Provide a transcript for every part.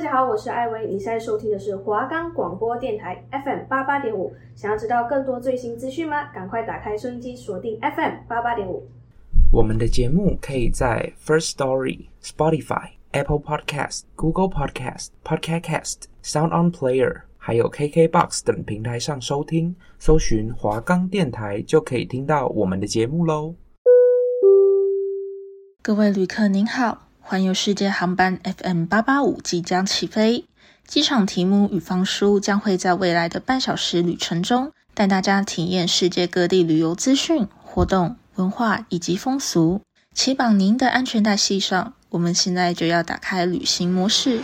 家好，我是艾薇，你现在收听的是华冈广播电台 FM 八八点五。想要知道更多最新资讯吗？赶快打开收音机，锁定 FM 八八点五。我们的节目可以在 First Story、Spotify、Apple Podcast、Google Podcast、Podcast Cast、Sound On Player，还有 KKBox 等平台上收听，搜寻华冈电台就可以听到我们的节目喽。各位旅客您好。环游世界航班 FM 八八五即将起飞，机场题目与方叔将会在未来的半小时旅程中，带大家体验世界各地旅游资讯、活动、文化以及风俗。请绑您的安全带系上，我们现在就要打开旅行模式。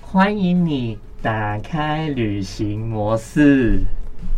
欢迎你。打开旅行模式，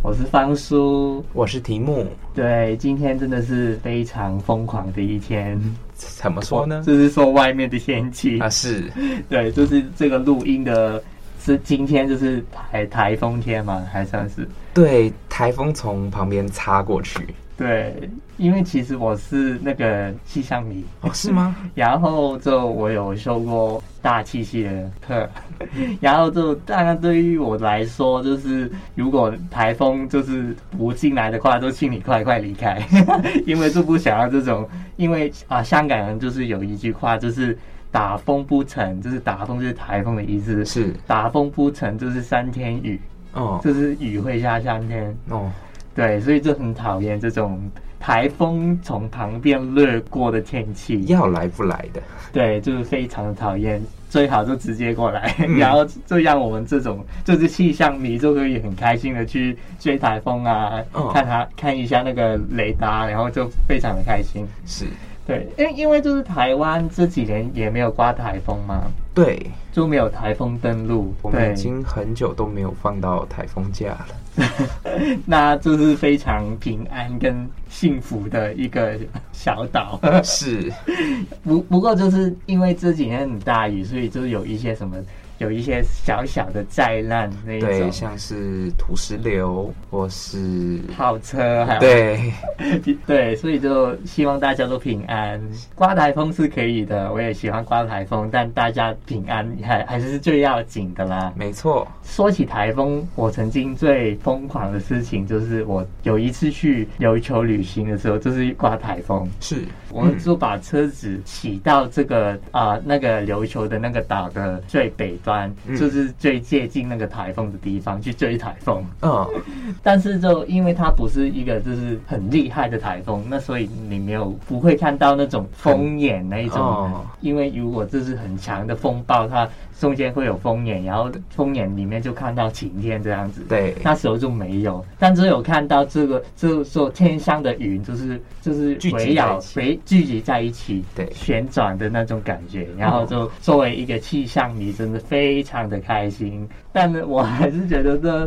我是方叔，我是题目。对，今天真的是非常疯狂的一天。怎么说呢？就是说外面的天气啊，是 对，就是这个录音的是今天就是台台风天嘛，还算是对，台风从旁边擦过去。对，因为其实我是那个气象迷。哦，是吗？然后就我有修过大气系的课，然后就当然对于我来说，就是如果台风就是不进来的话，就请你快快离开，因为就不想要这种，因为啊，香港人就是有一句话，就是打风不成，就是打风就是台风的意思，是。打风不成就是三天雨哦，就是雨会下三天。哦。对，所以就很讨厌这种台风从旁边掠过的天气，要来不来的。对，就是非常的讨厌，最好就直接过来，嗯、然后就让我们这种就是气象迷就可以很开心的去追台风啊，哦、看它看一下那个雷达，然后就非常的开心。是。对，因为因为就是台湾这几年也没有刮台风嘛，对，就没有台风登陆，我们已经很久都没有放到台风假了，那就是非常平安跟幸福的一个小岛。是，不不过就是因为这几年很大雨，所以就是有一些什么。有一些小小的灾难，那一种对，像是土石流或是炮车，还有对 对，所以就希望大家都平安。刮台风是可以的，我也喜欢刮台风，但大家平安还还是最要紧的啦。没错，说起台风，我曾经最疯狂的事情就是我有一次去琉球旅行的时候，就是刮台风，是，我们就把车子骑到这个啊、呃、那个琉球的那个岛的最北端。就是最接近那个台风的地方去追台风，嗯，但是就因为它不是一个就是很厉害的台风，那所以你没有不会看到那种风眼那一种，因为如果这是很强的风暴，它。中间会有风眼，然后风眼里面就看到晴天这样子。对，那时候就没有，但只有看到这个，就是说天上的云，就是就是围绕围聚集在一起，对，旋转的那种感觉。然后就作为一个气象迷，真的非常的开心。但是我还是觉得这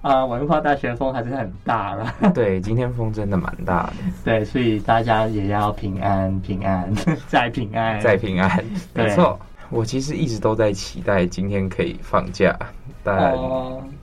啊、呃，文化大学风还是很大了。对，今天风真的蛮大的。对，所以大家也要平安，平安 再平安，再平安，没错。我其实一直都在期待今天可以放假，但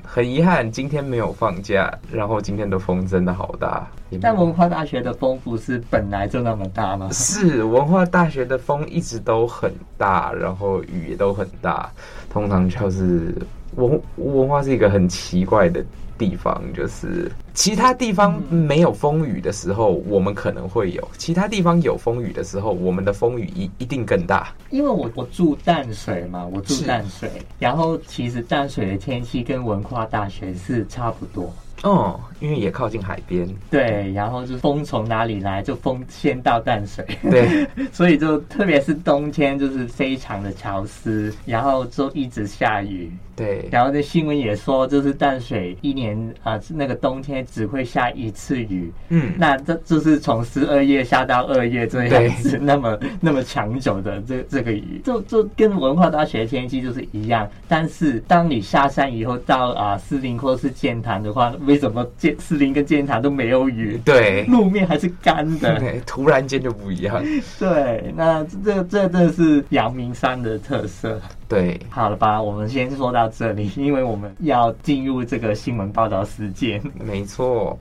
很遗憾今天没有放假。然后今天的风真的好大。但文化大学的风不是本来就那么大吗？是文化大学的风一直都很大，然后雨也都很大。通常就是文文化是一个很奇怪的。地方就是其他地方没有风雨的时候，我们可能会有；其他地方有风雨的时候，我们的风雨一一定更大。因为我我住淡水嘛，我住淡水，然后其实淡水的天气跟文化大学是差不多。哦，因为也靠近海边，对，然后就风从哪里来，就风先到淡水，对，所以就特别是冬天，就是非常的潮湿，然后就一直下雨，对，然后这新闻也说，就是淡水一年啊、呃，那个冬天只会下一次雨，嗯，那这就是从十二月下到二月这样子，那么那么长久的这这个雨，就就跟文化大学天气就是一样，但是当你下山以后到啊士林或是剑潭的话，为什么剑士林跟剑潭都没有雨？对，路面还是干的。对，突然间就不一样。对，那这这真的是阳明山的特色。对，好了吧，我们先说到这里，因为我们要进入这个新闻报道时间。没错。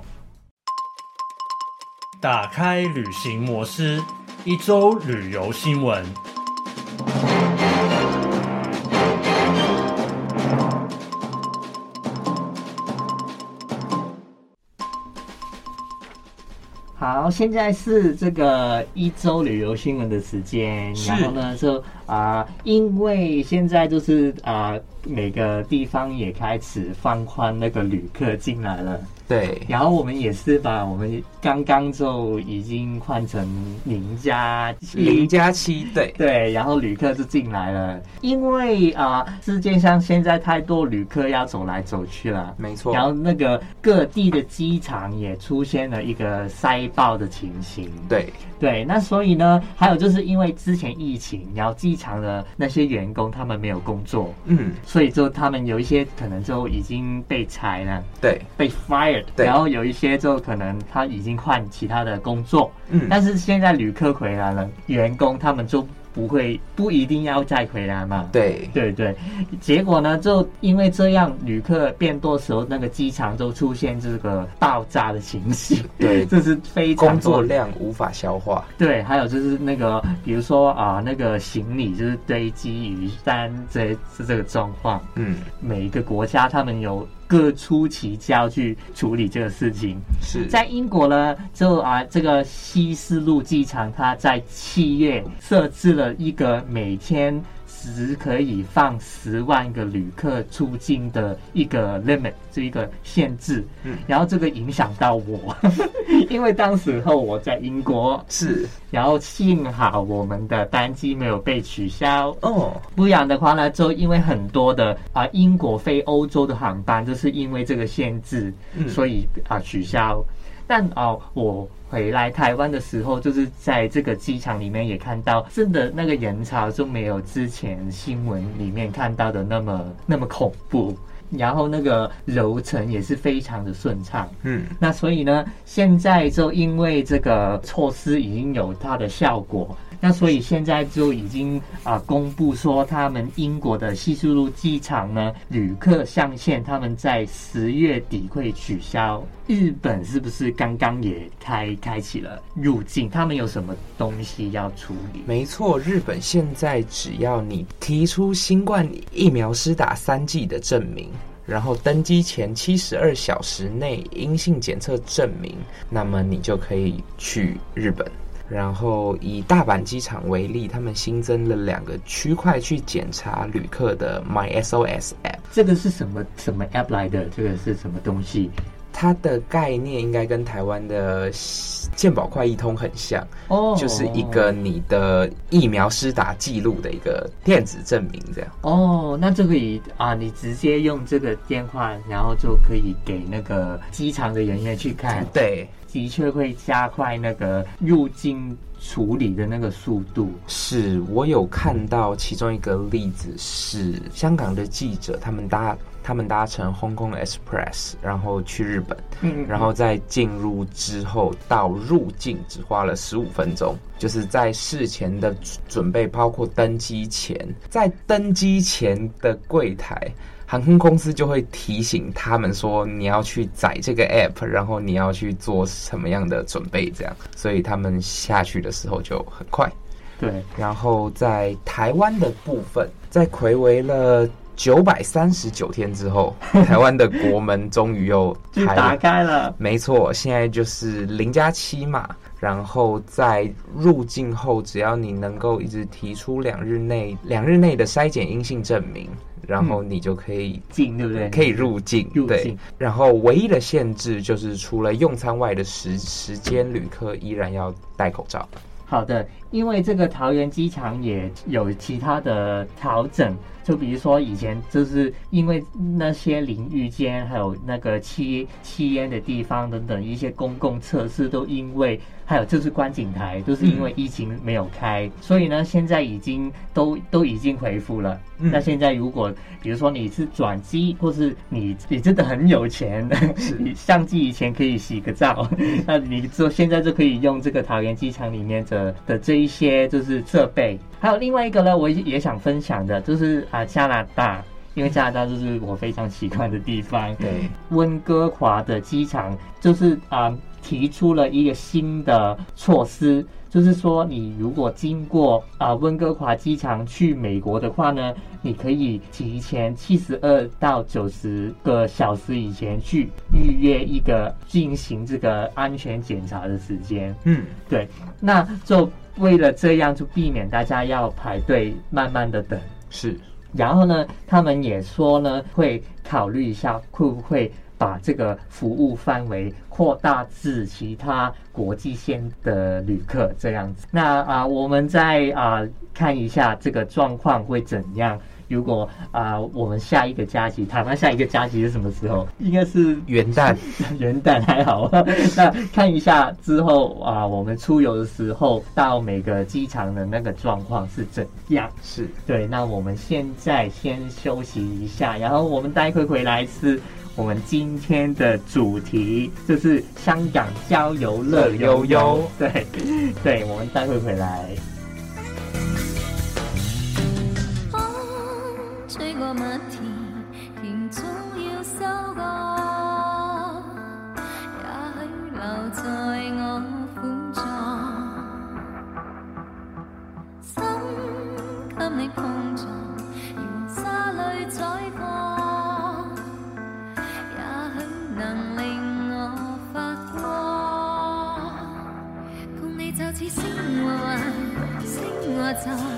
打开旅行模式，一周旅游新闻。好，现在是这个一周旅游新闻的时间。然后呢，就啊、呃，因为现在就是啊、呃，每个地方也开始放宽那个旅客进来了。对，然后我们也是把我们刚刚就已经换成零加零加七，对对，然后旅客就进来了，因为啊、呃，世界上现在太多旅客要走来走去了，没错。然后那个各地的机场也出现了一个塞爆的情形，对对。那所以呢，还有就是因为之前疫情，然后机场的那些员工他们没有工作，嗯，所以就他们有一些可能就已经被裁了，对，被 fire。对，然后有一些就可能他已经换其他的工作，嗯，但是现在旅客回来了，员工他们就不会不一定要再回来嘛，对。对对，结果呢，就因为这样旅客变多的时候，那个机场就出现这个爆炸的情形，对，这是非常工作量无法消化，对，还有就是那个比如说啊、呃，那个行李就是堆积于山，这是这个状况，嗯，每一个国家他们有。各出奇招去处理这个事情。是在英国呢，就啊，这个希斯路机场，它在七月设置了一个每天。只可以放十万个旅客出境的一个 limit，这一个限制。嗯，然后这个影响到我，因为当时候我在英国，是，然后幸好我们的班机没有被取消。哦，不然的话呢，就因为很多的啊英国飞欧洲的航班，就是因为这个限制，嗯，所以啊取消。但哦，我回来台湾的时候，就是在这个机场里面也看到，真的那个人潮就没有之前新闻里面看到的那么那么恐怖，然后那个流程也是非常的顺畅。嗯，那所以呢，现在就因为这个措施已经有它的效果。那所以现在就已经啊、公布说，他们英国的希斯路机场呢，旅客上限他们在十月底会取消。日本是不是刚刚也开开启了入境？他们有什么东西要处理？没错，日本现在只要你提出新冠疫苗施打三剂的证明，然后登机前七十二小时内阴性检测证明，那么你就可以去日本。然后以大阪机场为例，他们新增了两个区块去检查旅客的 MySOS App。这个是什么什么 App 来的？这个是什么东西？它的概念应该跟台湾的健保快易通很像哦，就是一个你的疫苗施打记录的一个电子证明，这样。哦，那就可以啊，你直接用这个电话，然后就可以给那个机场的人员去看。对。的确会加快那个入境处理的那个速度。是我有看到其中一个例子，是香港的记者，他们搭他们搭乘 Hong Kong Express，然后去日本，嗯，然后在进入之后到入境只花了十五分钟，就是在事前的准备，包括登机前，在登机前的柜台。航空公司就会提醒他们说，你要去载这个 app，然后你要去做什么样的准备，这样，所以他们下去的时候就很快。对，然后在台湾的部分，在魁违了九百三十九天之后，台湾的国门终于又开打开了。没错，现在就是零加七嘛。然后在入境后，只要你能够一直提出两日内两日内的筛检阴性证明。然后你就可以进，对不对？可以入境，入境。对。然后唯一的限制就是，除了用餐外的时时间，旅客依然要戴口罩。好的，因为这个桃园机场也有其他的调整，就比如说以前就是因为那些淋浴间，还有那个吸吸烟的地方等等一些公共设施，都因为。还有就是观景台，都是因为疫情没有开，嗯、所以呢，现在已经都都已经恢复了。嗯、那现在如果比如说你是转机，或是你你真的很有钱，你上机以前可以洗个澡，那你就现在就可以用这个桃园机场里面的的这一些就是设备。还有另外一个呢，我也想分享的，就是啊加拿大，因为加拿大就是我非常喜欢的地方。对，温哥华的机场就是啊。提出了一个新的措施，就是说，你如果经过啊温哥华机场去美国的话呢，你可以提前七十二到九十个小时以前去预约一个进行这个安全检查的时间。嗯，对，那就为了这样，就避免大家要排队慢慢的等。是，然后呢，他们也说呢，会考虑一下会不会。把这个服务范围扩大至其他国际线的旅客，这样子。那啊、呃，我们再啊、呃、看一下这个状况会怎样。如果啊、呃，我们下一个假期，台湾下一个假期是什么时候？应该是元旦。元旦还好。那看一下之后啊、呃，我们出游的时候到每个机场的那个状况是怎样？是对。那我们现在先休息一下，然后我们待会回来是。我们今天的主题就是香港郊游乐悠悠，对，对，我们待会回来。吹过麦田甜总要收割也许留在我苦坐心给你碰撞如沙里采矿也许能令我发光。共你就似星和云星和沉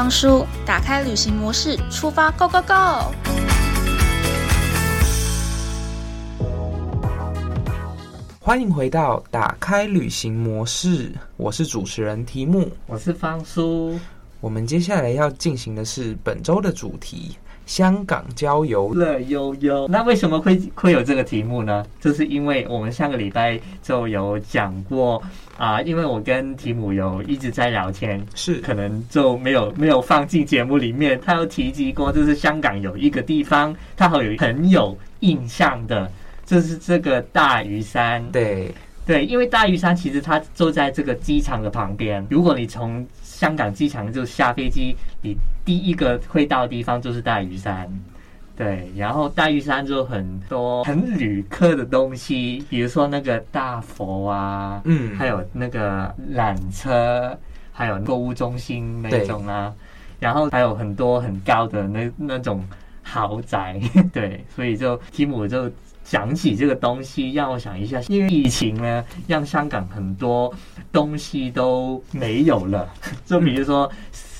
方叔，打开旅行模式，出发，Go Go Go！欢迎回到打开旅行模式，我是主持人提姆，我是方叔。我们接下来要进行的是本周的主题。香港郊游乐悠悠，那为什么会会有这个题目呢？就是因为我们上个礼拜就有讲过啊、呃，因为我跟提姆有一直在聊天，是可能就没有没有放进节目里面。他有提及过，就是香港有一个地方，他好有很有印象的，就是这个大屿山。对对，因为大屿山其实它就在这个机场的旁边，如果你从香港机场就下飞机，你第一个会到的地方就是大屿山，对，然后大屿山就很多很旅客的东西，比如说那个大佛啊，嗯，还有那个缆车，还有购物中心那种啊，然后还有很多很高的那那种豪宅，对，所以就提姆就。讲起这个东西，让我想一下，因为疫情呢，让香港很多东西都没有了。就比如说，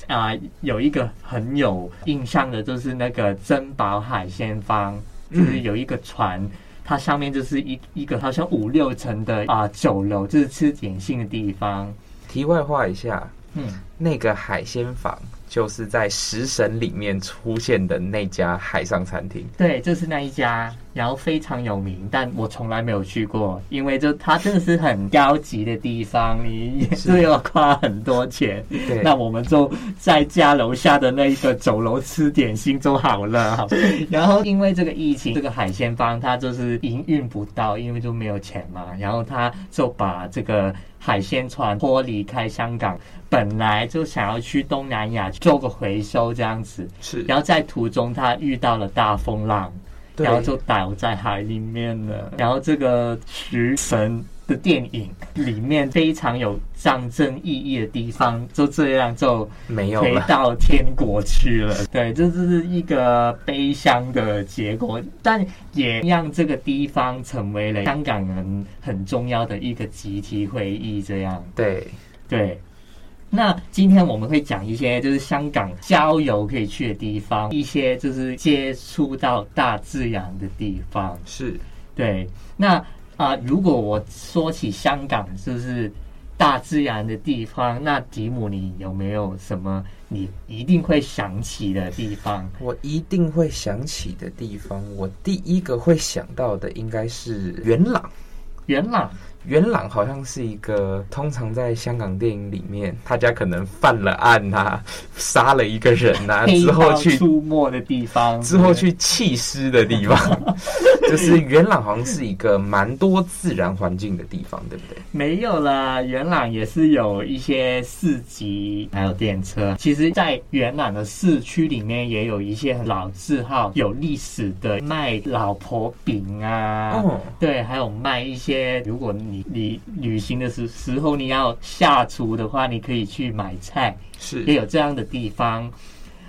啊、呃，有一个很有印象的，就是那个珍宝海鲜坊，就是有一个船，它上面就是一一个好像五六层的啊、呃、酒楼，就是吃点心的地方。题外话一下，嗯，那个海鲜坊。就是在食神里面出现的那家海上餐厅，对，就是那一家，然后非常有名，但我从来没有去过，因为就它真的是很高级的地方，你也是要花很多钱。对，那我们就在家楼下的那一个酒楼吃点心就好了。好，然后因为这个疫情，这个海鲜坊它就是营运不到，因为就没有钱嘛，然后他就把这个。海鲜船脱离开香港，本来就想要去东南亚做个回收这样子，是。然后在途中他遇到了大风浪，然后就倒在海里面了。然后这个食神的电影里面非常有象征意义的地方，就这样就没有回到天国去了。对，这是一个悲伤的结果，但也让这个地方成为了香港人很重要的一个集体回忆。这样，对对。那今天我们会讲一些就是香港郊游可以去的地方，一些就是接触到大自然的地方。是，对。那啊、呃，如果我说起香港就是大自然的地方，那迪姆你有没有什么你一定会想起的地方？我一定会想起的地方，我第一个会想到的应该是元朗。元朗。元朗好像是一个通常在香港电影里面，大家可能犯了案呐、啊，杀了一个人呐、啊，之后去出没的地方，之后去弃尸的地方，就是元朗好像是一个蛮多自然环境的地方，对不对？没有啦，元朗也是有一些市集，还有电车。其实，在元朗的市区里面，也有一些老字号、有历史的卖老婆饼啊，哦，对，还有卖一些，如果你你你旅行的时时候，你要下厨的话，你可以去买菜，是也有这样的地方。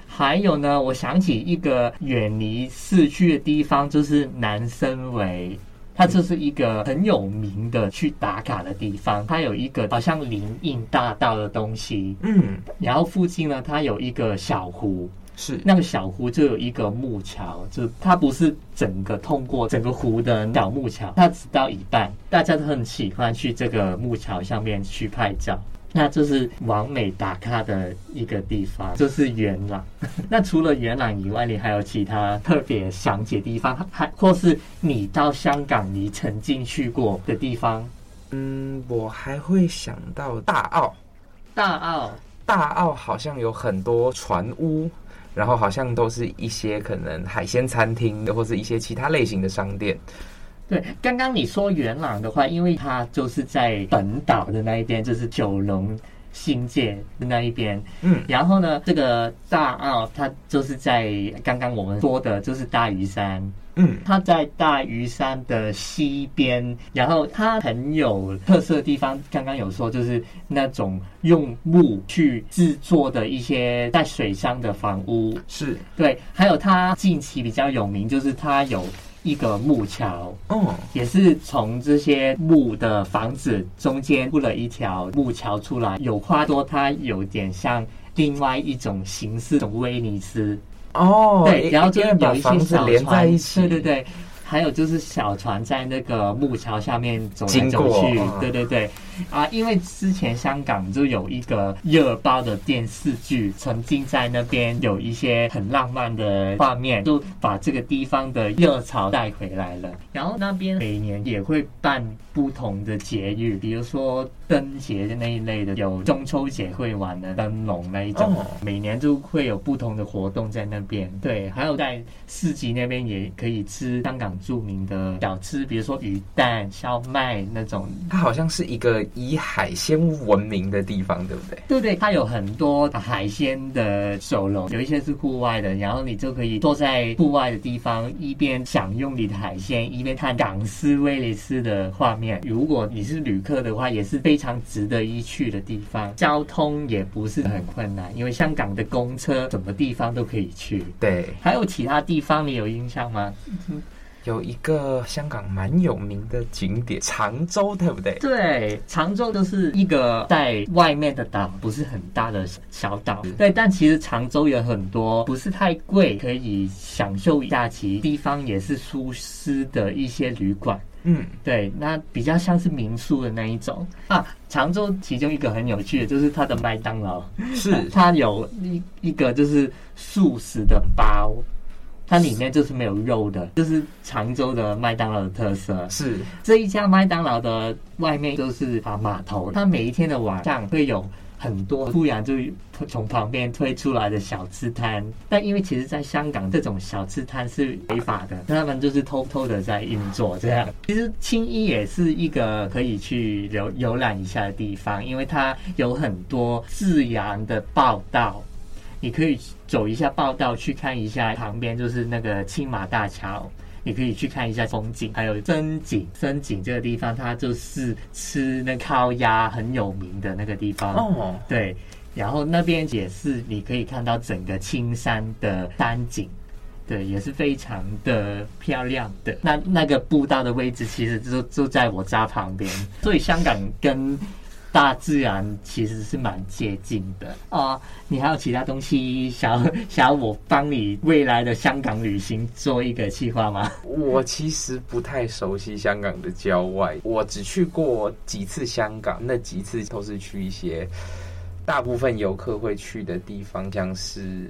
还有呢，我想起一个远离市区的地方，就是南生围，它这是一个很有名的去打卡的地方。它有一个好像林荫大道的东西，嗯，然后附近呢，它有一个小湖。是那个小湖就有一个木桥，就它不是整个通过整个湖的小木桥，它只到一半，大家都很喜欢去这个木桥上面去拍照。那就是完美打卡的一个地方，就是元朗。那除了元朗以外，你还有其他特别想解的地方，还或是你到香港你曾经去过的地方？嗯，我还会想到大澳，大澳，大澳好像有很多船屋。然后好像都是一些可能海鲜餐厅，或是一些其他类型的商店。对，刚刚你说元朗的话，因为它就是在本岛的那一边，就是九龙新界的那一边。嗯，然后呢，这个大澳它就是在刚刚我们说的，就是大屿山。嗯，它在大屿山的西边，然后它很有特色的地方，刚刚有说就是那种用木去制作的一些在水上的房屋，是对，还有它近期比较有名，就是它有一个木桥，哦，也是从这些木的房子中间铺了一条木桥出来，有花多，它有点像。另外一种形式的威尼斯。哦，对，然后就有一些小连在一起，对对对。还有就是小船在那个木桥下面走来走去，对对对，啊，因为之前香港就有一个热爆的电视剧，曾经在那边有一些很浪漫的画面，就把这个地方的热潮带回来了。然后那边每年也会办不同的节日，比如说灯节的那一类的，有中秋节会玩的灯笼那一种，每年就会有不同的活动在那边。对，还有在市集那边也可以吃香港著名的小吃，比如说鱼蛋、烧麦那种。它好像是一个以海鲜闻名的地方，对不对？对对，它有很多海鲜的酒楼，有一些是户外的，然后你就可以坐在户外的地方，一边享用你的海鲜，一边看港式威尼斯的画面。如果你是旅客的话，也是非常值得一去的地方。交通也不是很困难，因为香港的公车什么地方都可以去。对，还有其他地方你有印象吗？有一个香港蛮有名的景点长洲，对不对？对，长洲就是一个在外面的岛，不是很大的小岛。对，但其实长洲有很多不是太贵，可以享受假期地方，也是舒适的一些旅馆。嗯，对，那比较像是民宿的那一种啊。长洲其中一个很有趣的，就是它的麦当劳，是它有一一个就是素食的包。它里面就是没有肉的，就是常州的麦当劳的特色。是这一家麦当劳的外面都是啊码头，它每一天的晚上会有很多突然就从旁边推出来的小吃摊。但因为其实在香港这种小吃摊是违法的，他们就是偷偷的在运作这样。其实青衣也是一个可以去游游览一下的地方，因为它有很多自然的报道。你可以走一下报道，去看一下旁边就是那个青马大桥，你可以去看一下风景，还有深井。深井这个地方，它就是吃那烤鸭很有名的那个地方。哦，对，然后那边也是你可以看到整个青山的山景，对，也是非常的漂亮的。那那个步道的位置其实就就在我家旁边，所以香港跟。大自然其实是蛮接近的啊！你还有其他东西想要 想要我帮你未来的香港旅行做一个计划吗？我其实不太熟悉香港的郊外，我只去过几次香港，那几次都是去一些大部分游客会去的地方，像是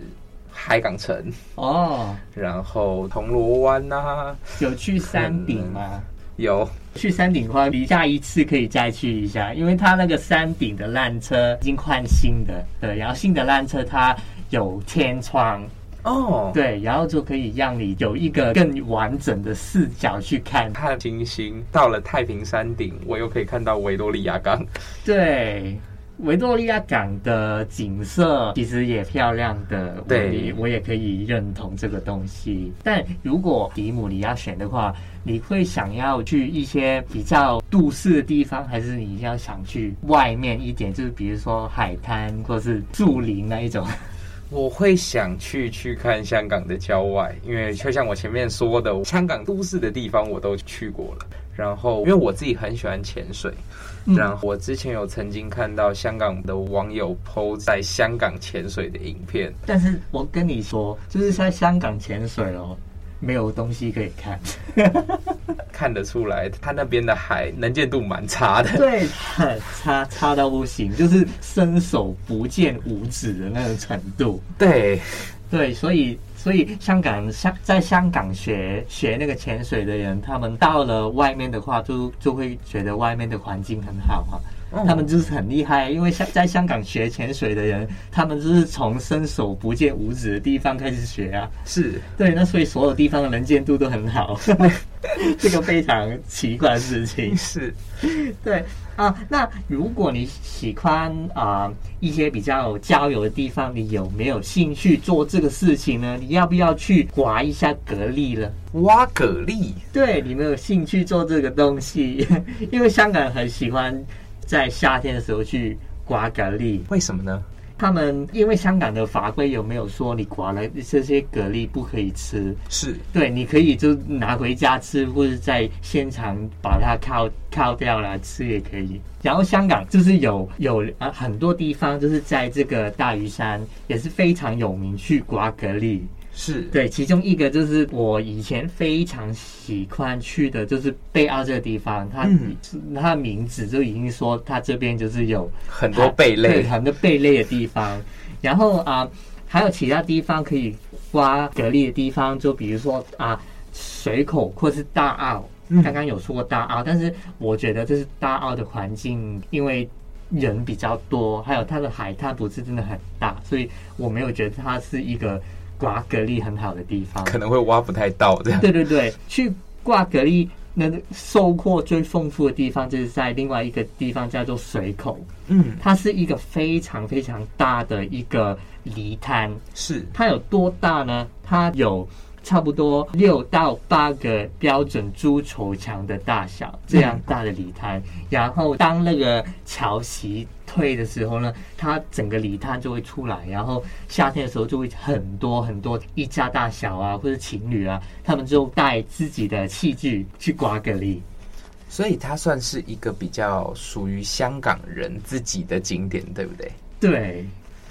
海港城哦，然后铜锣湾呐，有去山顶吗？有去山顶的话，你下一次可以再去一下，因为它那个山顶的缆车已经换新的，对，然后新的缆车它有天窗哦，对，然后就可以让你有一个更完整的视角去看看星星。到了太平山顶，我又可以看到维多利亚港，对。维多利亚港的景色其实也漂亮的，对，我也可以认同这个东西。但如果迪姆你要选的话，你会想要去一些比较都市的地方，还是你要想去外面一点，就是比如说海滩或是树林那一种？我会想去去看香港的郊外，因为就像我前面说的，香港都市的地方我都去过了。然后，因为我自己很喜欢潜水。然后我之前有曾经看到香港的网友 PO 在香港潜水的影片，但是我跟你说，就是在香港潜水哦，没有东西可以看，看得出来他那边的海能见度蛮差的，对，很差差到不行，就是伸手不见五指的那种程度，对，对，所以。所以香港香在香港学学那个潜水的人，他们到了外面的话，就就会觉得外面的环境很好啊。他们就是很厉害，因为香在香港学潜水的人，他们就是从伸手不见五指的地方开始学啊。是对，那所以所有地方的能见度都很好，这个非常奇怪的事情。是，对啊。那如果你喜欢啊一些比较郊游的地方，你有没有兴趣做这个事情呢？你要不要去刮一下蛤蜊了？挖蛤蜊？对，你没有兴趣做这个东西，因为香港人很喜欢。在夏天的时候去刮蛤蜊，为什么呢？他们因为香港的法规有没有说你刮了这些蛤蜊不可以吃？是对，你可以就拿回家吃，或者在现场把它烤烤掉了吃也可以。然后香港就是有有啊很多地方就是在这个大屿山也是非常有名去刮蛤蜊。是对，其中一个就是我以前非常喜欢去的，就是贝澳这个地方，它、嗯、它的名字就已经说它这边就是有很多贝类，很多贝类的地方。然后啊，还有其他地方可以挖蛤蜊的地方，就比如说啊，水口或是大澳。刚刚有说过大澳，但是我觉得这是大澳的环境，因为人比较多，还有它的海滩不是真的很大，所以我没有觉得它是一个。刮蛤蜊很好的地方，可能会挖不太到这样。对对对，去挂蛤蜊能收获最丰富的地方，就是在另外一个地方叫做水口。嗯，它是一个非常非常大的一个泥滩。是它有多大呢？它有。差不多六到八个标准猪球墙的大小，这样大的泥滩。然后当那个桥席退的时候呢，它整个礼摊就会出来。然后夏天的时候就会很多很多一家大小啊，或者情侣啊，他们就带自己的器具去刮蛤蜊。所以它算是一个比较属于香港人自己的景点，对不对？对。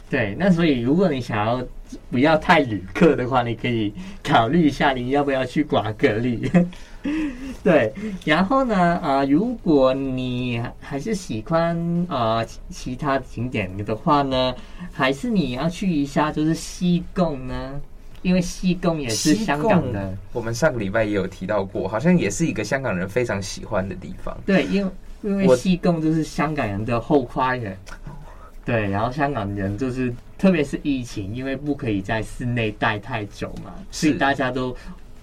对，那所以如果你想要不要太旅客的话，你可以考虑一下你要不要去刮蛤蜊。对，然后呢，啊、呃，如果你还是喜欢啊、呃、其他景点的话呢，还是你要去一下就是西贡呢，因为西贡也是香港的。我们上个礼拜也有提到过，好像也是一个香港人非常喜欢的地方。对，因为因为西贡就是香港人的后花园。对，然后香港人就是，特别是疫情，因为不可以在室内待太久嘛，所以大家都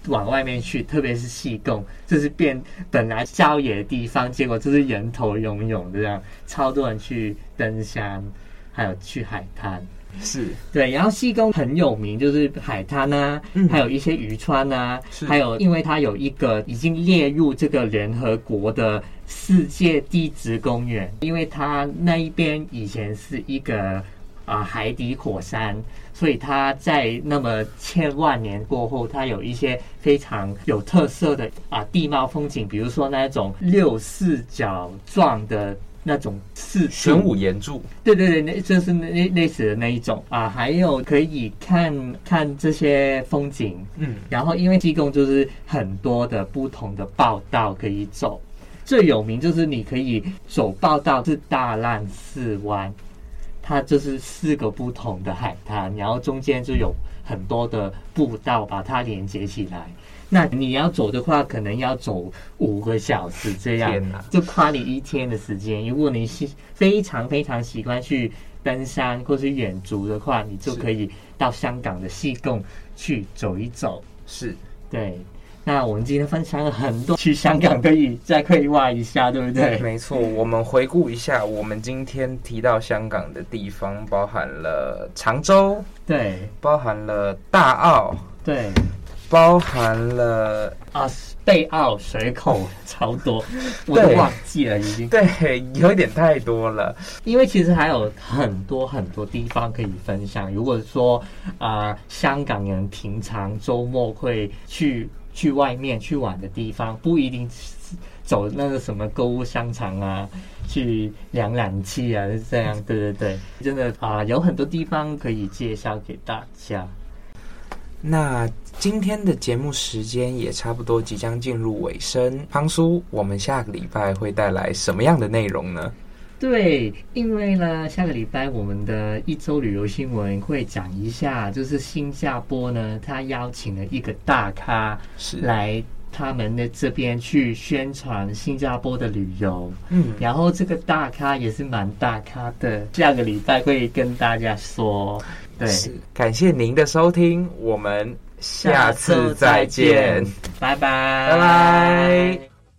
往外面去，特别是西贡，就是变本来郊野的地方，结果就是人头涌涌的这样，超多人去登山，还有去海滩。是。对，然后西贡很有名，就是海滩啊，嗯、还有一些渔村啊，还有因为它有一个已经列入这个联合国的。世界地质公园，因为它那一边以前是一个啊、呃、海底火山，所以它在那么千万年过后，它有一些非常有特色的啊、呃、地貌风景，比如说那种六四角状的那种四玄武岩柱，对对对，那就是那类似的那一种啊，还有可以看看这些风景，嗯，然后因为西贡就是很多的不同的报道可以走。最有名就是你可以走报道是大浪四湾，它就是四个不同的海滩，然后中间就有很多的步道把它连接起来。那你要走的话，可能要走五个小时这样，就花你一天的时间。如果你是非常非常喜欢去登山或是远足的话，你就可以到香港的西贡去走一走。是，对。那我们今天分享了很多，去香港可以再可以挖一下，对不对？没错，我们回顾一下，我们今天提到香港的地方，包含了常州，对，包含了大澳，对，包含了啊贝澳水口，超多，我都忘记了，已经对，有点太多了。因为其实还有很多很多地方可以分享。如果说啊、呃，香港人平常周末会去。去外面去玩的地方，不一定走那个什么购物商场啊，去凉冷气啊，是这样。对对对，真的啊，有很多地方可以介绍给大家。那今天的节目时间也差不多即将进入尾声，康叔，我们下个礼拜会带来什么样的内容呢？对，因为呢，下个礼拜我们的一周旅游新闻会讲一下，就是新加坡呢，他邀请了一个大咖是来他们的这边去宣传新加坡的旅游。嗯，然后这个大咖也是蛮大咖的，下个礼拜会跟大家说。对，感谢您的收听，我们下次再见，拜拜，拜拜。